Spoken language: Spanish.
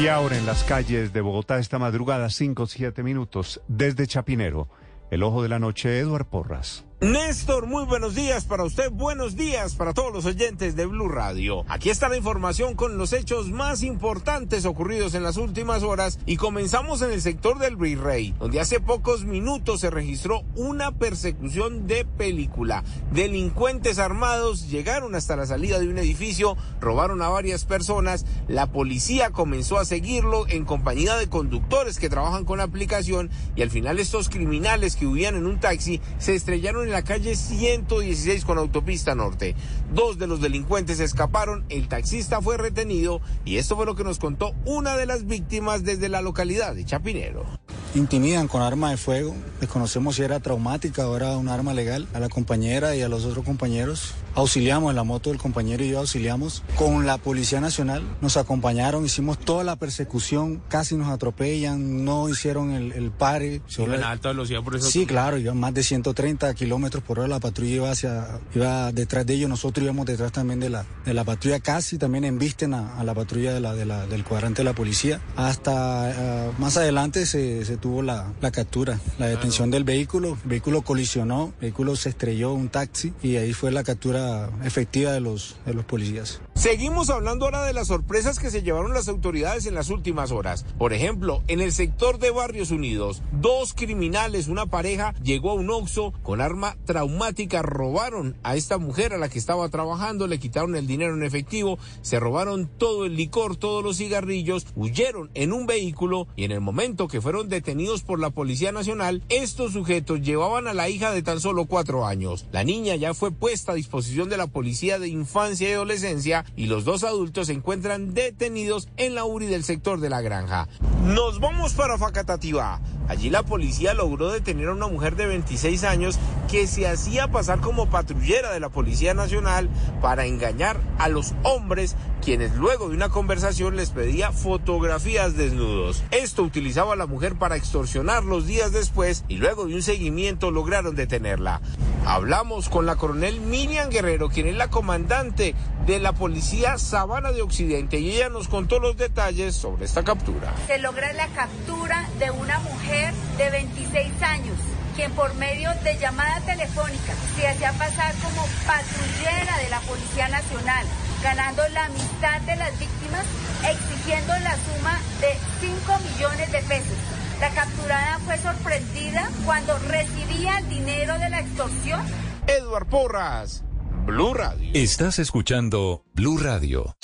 Y ahora en las calles de Bogotá esta madrugada, 5 7 minutos, desde Chapinero, el ojo de la noche, Eduard Porras. Néstor, muy buenos días para usted, buenos días para todos los oyentes de Blue Radio. Aquí está la información con los hechos más importantes ocurridos en las últimas horas y comenzamos en el sector del Virrey, donde hace pocos minutos se registró una persecución de película. Delincuentes armados llegaron hasta la salida de un edificio, robaron a varias personas, la policía comenzó a seguirlo en compañía de conductores que trabajan con la aplicación y al final estos criminales que huían en un taxi se estrellaron en la calle 116 con autopista norte. Dos de los delincuentes escaparon, el taxista fue retenido y esto fue lo que nos contó una de las víctimas desde la localidad de Chapinero intimidan con arma de fuego. Desconocemos si era traumática o era un arma legal. A la compañera y a los otros compañeros auxiliamos en la moto del compañero y yo auxiliamos con la Policía Nacional. Nos acompañaron, hicimos toda la persecución, casi nos atropellan, no hicieron el, el pare. ¿Iban a alta velocidad por eso? Sí, claro, iban más de 130 kilómetros por hora. La patrulla iba hacia, iba detrás de ellos, nosotros íbamos detrás también de la, de la patrulla, casi también embisten a, a la patrulla de la, de la, del cuadrante de la policía. Hasta uh, más adelante se, se tuvo la, la, captura, la detención del vehículo. El vehículo colisionó, el vehículo se estrelló, un taxi, y ahí fue la captura efectiva de los, de los policías. Seguimos hablando ahora de las sorpresas que se llevaron las autoridades en las últimas horas. Por ejemplo, en el sector de Barrios Unidos, dos criminales, una pareja, llegó a un Oxxo con arma traumática, robaron a esta mujer a la que estaba trabajando, le quitaron el dinero en efectivo, se robaron todo el licor, todos los cigarrillos, huyeron en un vehículo y en el momento que fueron detenidos por la Policía Nacional, estos sujetos llevaban a la hija de tan solo cuatro años. La niña ya fue puesta a disposición de la Policía de Infancia y Adolescencia y los dos adultos se encuentran detenidos en la URI del sector de la granja. Nos vamos para Facatativá. Allí la policía logró detener a una mujer de 26 años que se hacía pasar como patrullera de la Policía Nacional para engañar a los hombres quienes luego de una conversación les pedía fotografías desnudos. Esto utilizaba a la mujer para extorsionarlos días después y luego de un seguimiento lograron detenerla. Hablamos con la coronel Miriam Guerrero, quien es la comandante de la Policía Sabana de Occidente y ella nos contó los detalles sobre esta captura. Se logra la captura de una mujer de 26 años quien por medio de llamada telefónica se hacía pasar como patrullera de la Policía Nacional, ganando la amistad de las víctimas, exigiendo la suma de 5 millones de pesos. La capturada fue sorprendida cuando recibía el dinero de la extorsión. Edward Porras, Blue Radio. Estás escuchando Blue Radio.